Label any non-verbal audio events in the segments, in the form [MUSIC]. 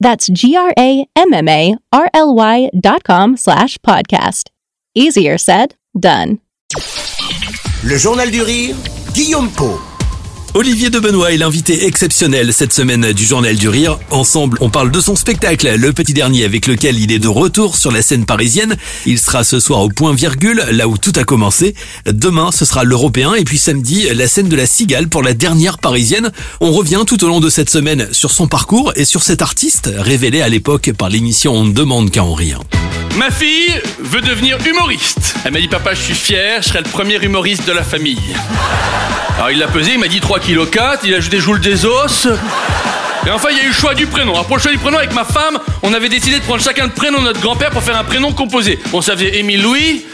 That's G-R-A-M-M-A-R-L-Y dot com slash podcast. Easier said, done. Le Journal du Rire, Guillaume Po. Olivier de Benoît est l'invité exceptionnel cette semaine du Journal du Rire. Ensemble, on parle de son spectacle, Le Petit Dernier, avec lequel il est de retour sur la scène parisienne. Il sera ce soir au point virgule, là où tout a commencé. Demain, ce sera l'Européen, et puis samedi, la scène de la Cigale pour la dernière parisienne. On revient tout au long de cette semaine sur son parcours et sur cet artiste, révélé à l'époque par l'émission On ne demande qu'à en rire. Ma fille veut devenir humoriste. Elle m'a dit papa je suis fier, je serai le premier humoriste de la famille. Alors il l'a pesé, il m'a dit 3 kg 4, il a ajouté joule des os. Et enfin il y a eu le choix du prénom. Alors pour le choix du prénom avec ma femme, on avait décidé de prendre chacun le prénom de notre grand-père pour faire un prénom composé. Bon ça faisait Émile Louis.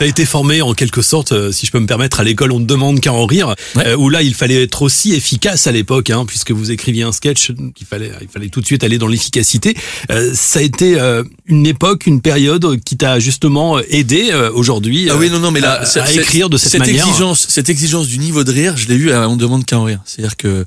T'as été formé en quelque sorte, euh, si je peux me permettre, à l'école On ne demande qu'à en rire, euh, où là il fallait être aussi efficace à l'époque, hein, puisque vous écriviez un sketch, il fallait, il fallait tout de suite aller dans l'efficacité. Euh, ça a été euh, une époque, une période qui t'a justement aidé aujourd'hui Ah oui, non, non, mais là, à, écrire de cette, cette manière. exigence, cette exigence du niveau de rire, je l'ai eu à On demande qu'à en rire. C'est-à-dire que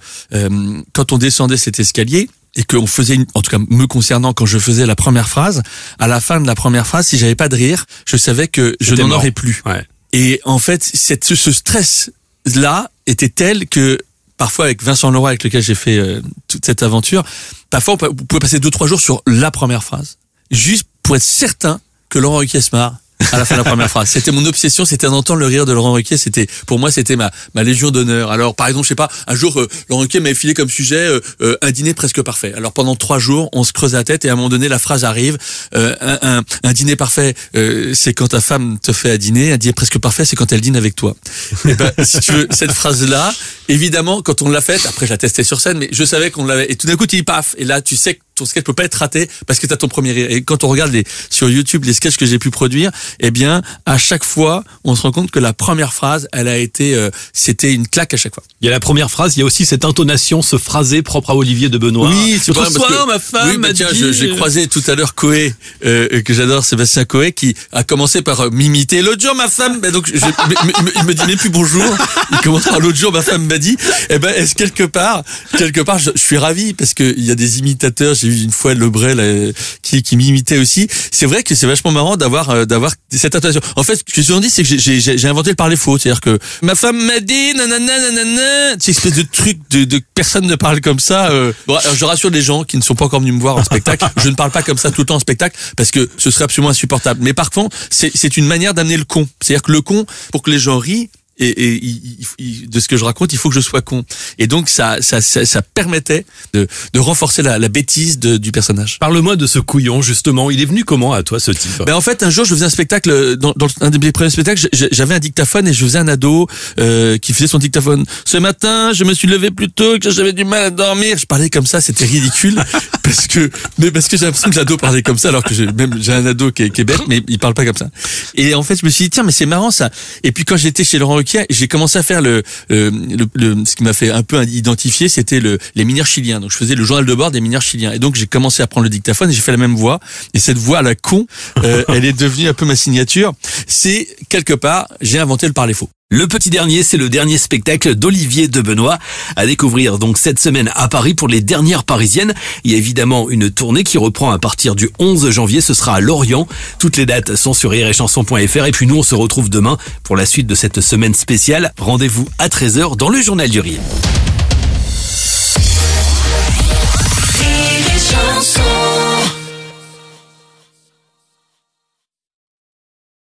quand on descendait cet escalier et qu'on faisait, une, en tout cas me concernant, quand je faisais la première phrase, à la fin de la première phrase, si j'avais pas de rire, je savais que je n'en aurais plus. Ouais. Et en fait, cette, ce, stress-là était tel que parfois avec Vincent Leroy avec lequel j'ai fait euh, toute cette aventure, parfois vous pouvez passer deux trois jours sur la première phrase, juste pour être certain que Laurent Ruquier se marre à la fin de la première phrase. C'était mon obsession, c'était d'entendre le rire de Laurent Ruquier. C'était pour moi, c'était ma ma légion d'honneur. Alors par exemple, je sais pas, un jour euh, Laurent Ruquier m'avait filé comme sujet euh, euh, un dîner presque parfait. Alors pendant trois jours, on se creuse la tête et à un moment donné, la phrase arrive. euh, un, un, un dîner parfait, euh, c'est quand ta femme te fait à dîner. Un dîner presque parfait, c'est quand elle dîne avec toi. [LAUGHS] Et ben, si tu veux, cette phrase-là, évidemment, quand on l'a faite, après je la testais sur scène, mais je savais qu'on l'avait. Et tout d'un coup, tu dis paf. Et là, tu sais que ton sketch peut pas être raté parce que tu as ton premier rire. Et quand on regarde les, sur YouTube les sketchs que j'ai pu produire, eh bien, à chaque fois, on se rend compte que la première phrase, elle a été, euh, c'était une claque à chaque fois. Il y a la première phrase, il y a aussi cette intonation, ce phrasé propre à Olivier de Benoît. c'est L'autre vrai, soir, que- ma femme oui, bah tiens, dit- j'ai croisé tout à l'heure Coé, euh, que j'adore, Sébastien Coé, qui a commencé par euh, m'imiter. L'autre jour, ma femme, bah, donc, je, mais- mais- mais- il me dit même plus bonjour. Il commence par l'autre jour, ma femme m'a dit. Eh ben, est-ce quelque part, quelque part, je, je suis ravi parce que il y a des imitateurs. J'ai vu une fois Lebray là, euh, qui, qui m'imitait aussi. C'est vrai que c'est vachement marrant d'avoir, euh, d'avoir cette intonation. En fait, ce que je suis rendu, c'est que j'ai- j'ai j'ai inventé le parler faux. C'est-à-dire que ma femme m'a dit, nanana, nanana, c'est espèce de truc de, de personne ne parle comme ça. euh. Bon, alors, je rassure les gens qui ne sont pas encore venus me voir en spectacle. [LAUGHS] je ne parle pas comme ça tout le temps en spectacle parce que ce serait absolument insupportable. Mais par contre, c'est c'est une manière d'amener le con. C'est-à-dire que le con, pour que les gens rient, et, et il- il- de ce que je raconte, il faut que je sois con. Et donc ça, ça, ça, ça permettait de, de renforcer la, la bêtise de- du personnage. Parle-moi de ce couillon, justement. Il est venu comment à toi, ce type Ben en fait, un jour, je faisais un spectacle dans, dans un de mes premiers spectacles. J'avais un dictaphone et je faisais un ado euh, qui faisait son dictaphone. Ce matin, je me suis levé plus tôt que j'avais du mal à dormir. Je parlais comme ça, c'était ridicule [LAUGHS] parce que mais parce que j'ai l'impression que l'ado parlait comme ça alors que j'ai même j'ai un ado qui est, qui est bête mais il parle pas comme ça. Et en fait, je me suis dit tiens, mais c'est marrant ça. Et puis quand j'étais chez Laurent J'ai commencé à faire le, le, le- le- ce qui m'a fait un peu identifier, c'était le les mineurs chiliens. Donc je faisais le journal de bord des mineurs chiliens. Et donc j'ai commencé à prendre le dictaphone et j'ai fait la même voix. Et cette voix à la con, euh, [LAUGHS] elle est devenue un peu ma signature. C'est quelque part, j'ai inventé le parler faux. Le petit dernier, c'est le dernier spectacle d'Olivier de Benoît à découvrir donc cette semaine à Paris pour les dernières parisiennes. Il y a évidemment une tournée qui reprend à partir du 11 janvier. Ce sera à Lorient. Toutes les dates sont sur rirechanson.fr et puis nous on se retrouve demain pour la suite de cette semaine spéciale. Rendez-vous à 13h dans le journal du rire.